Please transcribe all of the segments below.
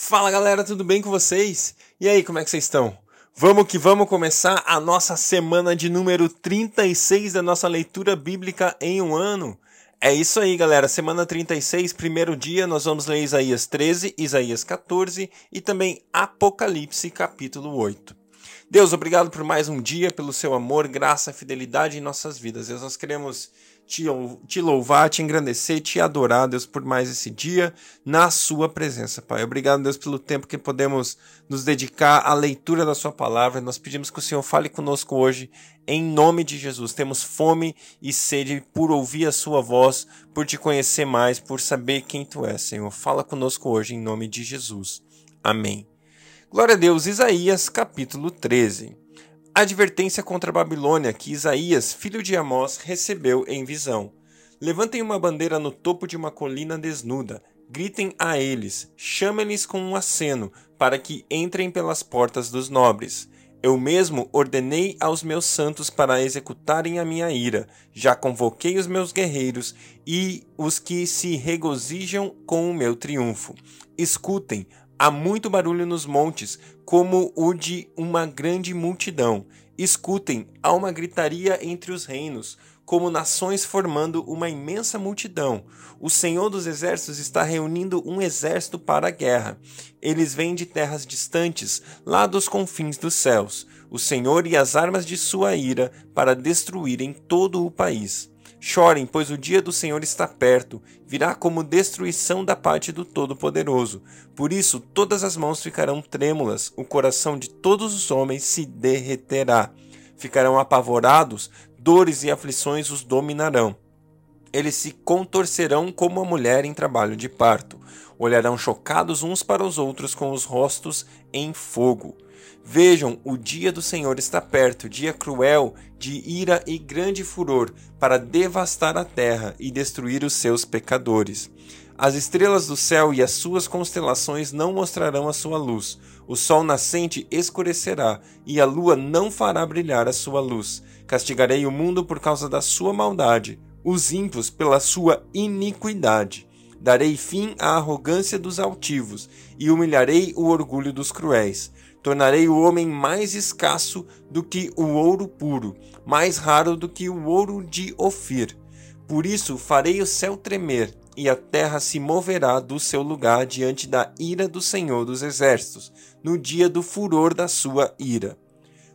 Fala galera, tudo bem com vocês? E aí, como é que vocês estão? Vamos que vamos começar a nossa semana de número 36 da nossa leitura bíblica em um ano. É isso aí, galera. Semana 36, primeiro dia, nós vamos ler Isaías 13, Isaías 14 e também Apocalipse, capítulo 8. Deus, obrigado por mais um dia, pelo seu amor, graça, fidelidade em nossas vidas. Deus, nós queremos te, te louvar, te engrandecer, te adorar, Deus, por mais esse dia na Sua presença, Pai. Obrigado, Deus, pelo tempo que podemos nos dedicar à leitura da Sua palavra. Nós pedimos que o Senhor fale conosco hoje, em nome de Jesus. Temos fome e sede por ouvir a Sua voz, por te conhecer mais, por saber quem Tu és, Senhor. Fala conosco hoje, em nome de Jesus. Amém. Glória a Deus, Isaías capítulo 13 advertência contra a Babilônia que Isaías, filho de Amós, recebeu em visão. Levantem uma bandeira no topo de uma colina desnuda, gritem a eles, chamem-lhes com um aceno, para que entrem pelas portas dos nobres. Eu mesmo ordenei aos meus santos para executarem a minha ira, já convoquei os meus guerreiros e os que se regozijam com o meu triunfo. Escutem, Há muito barulho nos montes, como o de uma grande multidão. Escutem, há uma gritaria entre os reinos, como nações formando uma imensa multidão. O Senhor dos Exércitos está reunindo um exército para a guerra. Eles vêm de terras distantes, lá dos confins dos céus. O Senhor e as armas de sua ira para destruírem todo o país. Chorem, pois o dia do Senhor está perto, virá como destruição da parte do Todo-Poderoso. Por isso, todas as mãos ficarão trêmulas, o coração de todos os homens se derreterá. Ficarão apavorados, dores e aflições os dominarão. Eles se contorcerão como a mulher em trabalho de parto. Olharão chocados uns para os outros com os rostos em fogo. Vejam, o dia do Senhor está perto, dia cruel, de ira e grande furor, para devastar a terra e destruir os seus pecadores. As estrelas do céu e as suas constelações não mostrarão a sua luz. O sol nascente escurecerá, e a lua não fará brilhar a sua luz. Castigarei o mundo por causa da sua maldade, os ímpios pela sua iniquidade. Darei fim à arrogância dos altivos, e humilharei o orgulho dos cruéis Tornarei o homem mais escasso do que o ouro puro, mais raro do que o ouro de Ofir. Por isso farei o céu tremer, e a terra se moverá do seu lugar diante da ira do Senhor dos Exércitos, no dia do furor da sua ira.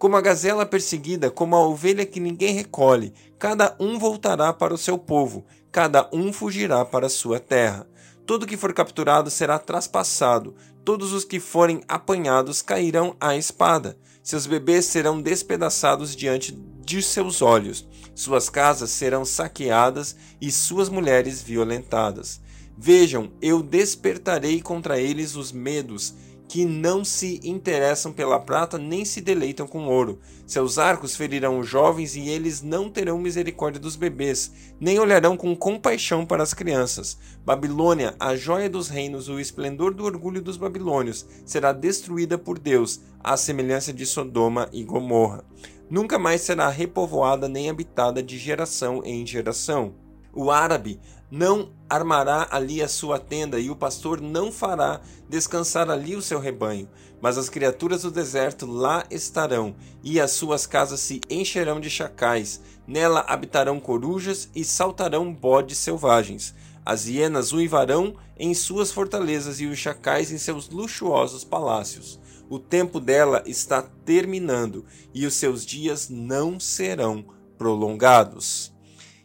Como a gazela perseguida, como a ovelha que ninguém recolhe, cada um voltará para o seu povo, cada um fugirá para a sua terra. Todo que for capturado será traspassado, todos os que forem apanhados cairão à espada. Seus bebês serão despedaçados diante de seus olhos. Suas casas serão saqueadas e suas mulheres violentadas. Vejam, eu despertarei contra eles os medos que não se interessam pela prata nem se deleitam com ouro. Seus arcos ferirão os jovens e eles não terão misericórdia dos bebês, nem olharão com compaixão para as crianças. Babilônia, a joia dos reinos, o esplendor do orgulho dos babilônios, será destruída por Deus, à semelhança de Sodoma e Gomorra. Nunca mais será repovoada nem habitada de geração em geração. O árabe não armará ali a sua tenda, e o pastor não fará descansar ali o seu rebanho. Mas as criaturas do deserto lá estarão, e as suas casas se encherão de chacais. Nela habitarão corujas e saltarão bodes selvagens. As hienas uivarão em suas fortalezas e os chacais em seus luxuosos palácios. O tempo dela está terminando, e os seus dias não serão prolongados.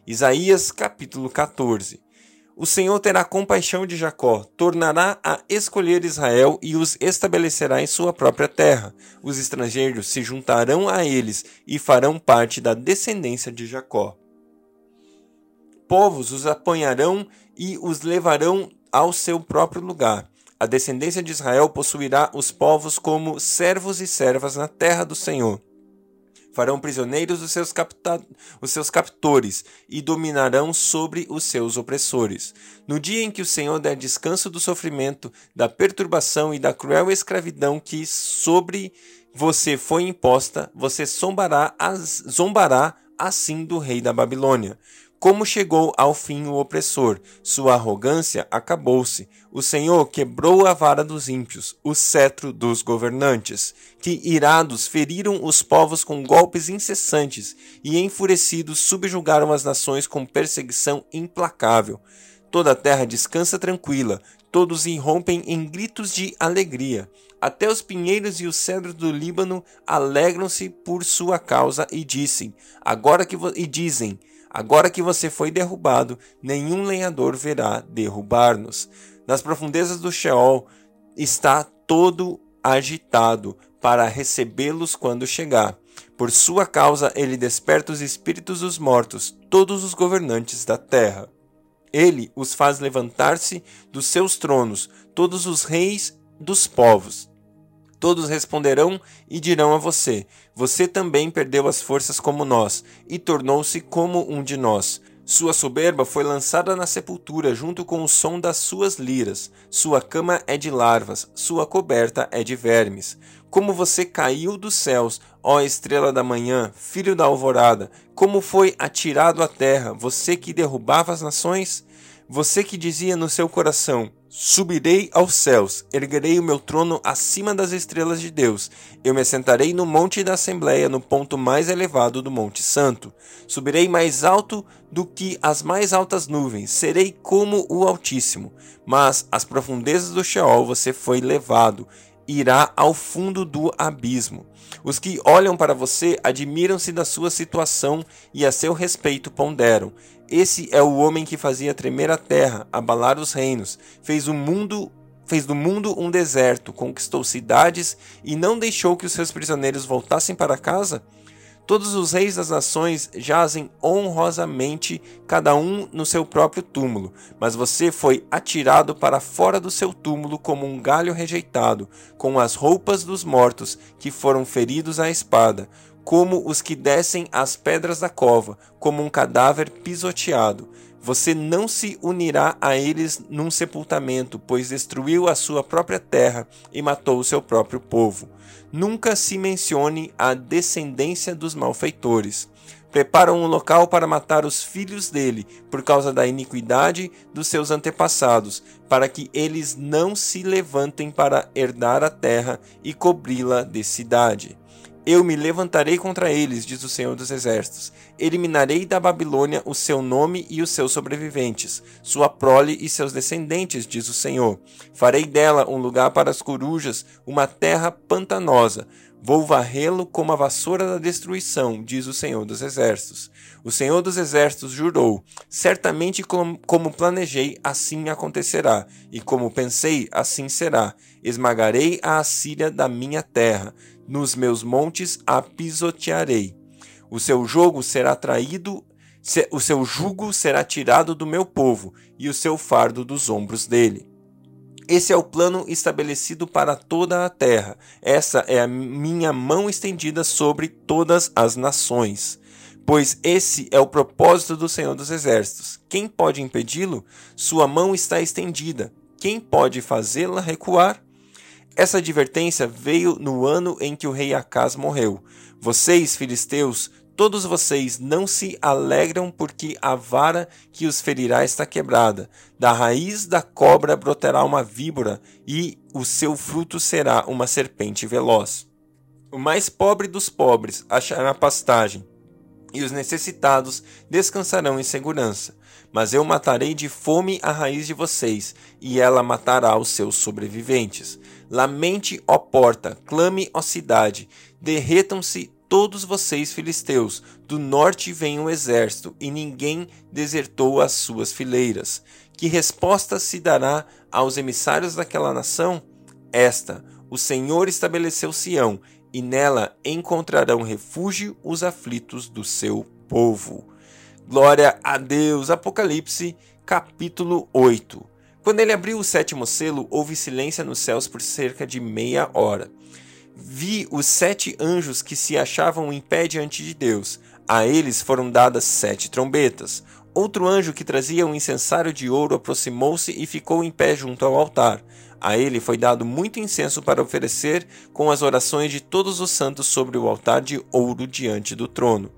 Isaías capítulo 14. O Senhor terá compaixão de Jacó, tornará a escolher Israel e os estabelecerá em sua própria terra. Os estrangeiros se juntarão a eles e farão parte da descendência de Jacó. Povos os apanharão e os levarão ao seu próprio lugar. A descendência de Israel possuirá os povos como servos e servas na terra do Senhor farão prisioneiros os seus, os seus captores e dominarão sobre os seus opressores. No dia em que o Senhor der descanso do sofrimento, da perturbação e da cruel escravidão que sobre você foi imposta, você zombará, zombará assim do rei da Babilônia Como chegou ao fim o opressor, sua arrogância acabou-se. O Senhor quebrou a vara dos ímpios, o cetro dos governantes, que irados feriram os povos com golpes incessantes e enfurecidos subjugaram as nações com perseguição implacável. Toda a terra descansa tranquila, todos irrompem em gritos de alegria. Até os pinheiros e os cedros do Líbano alegram-se por sua causa e dizem: agora que e dizem: Agora que você foi derrubado, nenhum lenhador verá derrubar-nos. Nas profundezas do Sheol está todo agitado para recebê-los quando chegar. Por sua causa ele desperta os espíritos dos mortos, todos os governantes da terra. Ele os faz levantar-se dos seus tronos, todos os reis dos povos. Todos responderão e dirão a você: Você também perdeu as forças como nós, e tornou-se como um de nós. Sua soberba foi lançada na sepultura junto com o som das suas liras. Sua cama é de larvas, sua coberta é de vermes. Como você caiu dos céus, ó estrela da manhã, filho da alvorada, como foi atirado à terra, você que derrubava as nações? Você que dizia no seu coração: Subirei aos céus, erguerei o meu trono acima das estrelas de Deus. Eu me assentarei no monte da Assembleia, no ponto mais elevado do Monte Santo. Subirei mais alto do que as mais altas nuvens, serei como o Altíssimo. Mas às profundezas do Sheol você foi levado, irá ao fundo do abismo. Os que olham para você admiram-se da sua situação e a seu respeito ponderam. Esse é o homem que fazia tremer a terra, abalar os reinos, fez o mundo fez do mundo um deserto, conquistou cidades e não deixou que os seus prisioneiros voltassem para casa? Todos os reis das nações jazem honrosamente, cada um no seu próprio túmulo, mas você foi atirado para fora do seu túmulo como um galho rejeitado, com as roupas dos mortos que foram feridos à espada como os que descem as pedras da cova, como um cadáver pisoteado. Você não se unirá a eles num sepultamento, pois destruiu a sua própria terra e matou o seu próprio povo. Nunca se mencione a descendência dos malfeitores. Preparam um local para matar os filhos dele, por causa da iniquidade dos seus antepassados, para que eles não se levantem para herdar a terra e cobri-la de cidade. Eu me levantarei contra eles, diz o Senhor dos Exércitos. Eliminarei da Babilônia o seu nome e os seus sobreviventes, sua prole e seus descendentes, diz o Senhor. Farei dela um lugar para as corujas, uma terra pantanosa. Vou varrê-lo como a vassoura da destruição, diz o Senhor dos Exércitos. O Senhor dos Exércitos jurou: Certamente como planejei, assim acontecerá, e como pensei, assim será. Esmagarei a Assíria da minha terra nos meus montes a pisotearei. O seu jogo será traído, o seu jugo será tirado do meu povo, e o seu fardo dos ombros dele. Esse é o plano estabelecido para toda a terra. Essa é a minha mão estendida sobre todas as nações. Pois esse é o propósito do Senhor dos Exércitos. Quem pode impedi-lo? Sua mão está estendida. Quem pode fazê-la recuar? Essa advertência veio no ano em que o rei Acas morreu. Vocês, filisteus, todos vocês não se alegram porque a vara que os ferirá está quebrada. Da raiz da cobra brotará uma víbora e o seu fruto será uma serpente veloz. O mais pobre dos pobres achará pastagem e os necessitados descansarão em segurança. Mas eu matarei de fome a raiz de vocês, e ela matará os seus sobreviventes. Lamente, ó porta, clame, ó cidade, derretam-se todos vocês filisteus, do norte vem um exército, e ninguém desertou as suas fileiras. Que resposta se dará aos emissários daquela nação? Esta: o Senhor estabeleceu Sião, e nela encontrarão refúgio os aflitos do seu povo. Glória a Deus. Apocalipse, capítulo 8. Quando ele abriu o sétimo selo, houve silêncio nos céus por cerca de meia hora. Vi os sete anjos que se achavam em pé diante de Deus. A eles foram dadas sete trombetas. Outro anjo que trazia um incensário de ouro aproximou-se e ficou em pé junto ao altar. A ele foi dado muito incenso para oferecer com as orações de todos os santos sobre o altar de ouro diante do trono.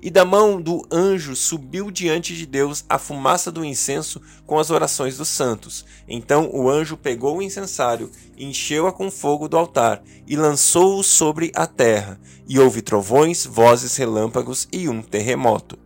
E da mão do anjo subiu diante de Deus a fumaça do incenso com as orações dos santos. Então o anjo pegou o incensário, encheu-a com fogo do altar e lançou-o sobre a terra. E houve trovões, vozes, relâmpagos e um terremoto.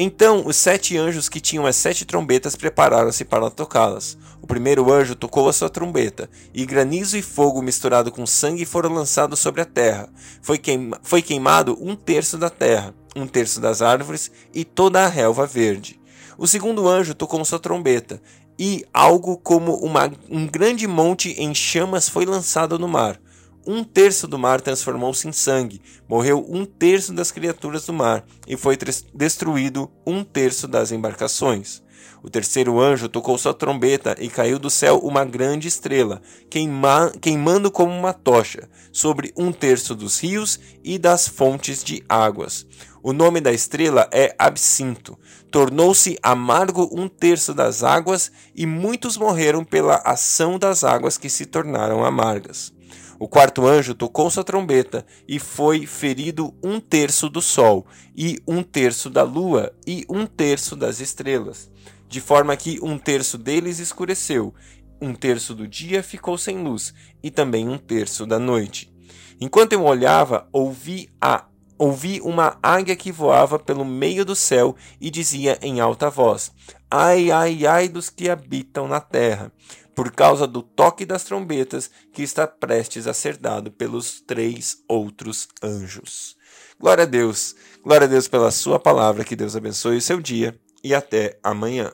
Então os sete anjos que tinham as sete trombetas prepararam-se para tocá-las. O primeiro anjo tocou a sua trombeta, e granizo e fogo misturado com sangue foram lançados sobre a terra. Foi, queima foi queimado um terço da terra, um terço das árvores e toda a relva verde. O segundo anjo tocou sua trombeta, e algo como uma, um grande monte em chamas foi lançado no mar. Um terço do mar transformou-se em sangue, morreu um terço das criaturas do mar, e foi destruído um terço das embarcações. O terceiro anjo tocou sua trombeta e caiu do céu uma grande estrela, queima, queimando como uma tocha, sobre um terço dos rios e das fontes de águas. O nome da estrela é Absinto. Tornou-se amargo um terço das águas, e muitos morreram pela ação das águas que se tornaram amargas. O quarto anjo tocou sua trombeta, e foi ferido um terço do sol, e um terço da lua, e um terço das estrelas, de forma que um terço deles escureceu, um terço do dia ficou sem luz, e também um terço da noite. Enquanto eu olhava, ouvi a ouvi uma águia que voava pelo meio do céu e dizia em alta voz: Ai, ai, ai dos que habitam na terra, por causa do toque das trombetas que está prestes a ser dado pelos três outros anjos. Glória a Deus, glória a Deus pela Sua palavra, que Deus abençoe o seu dia e até amanhã.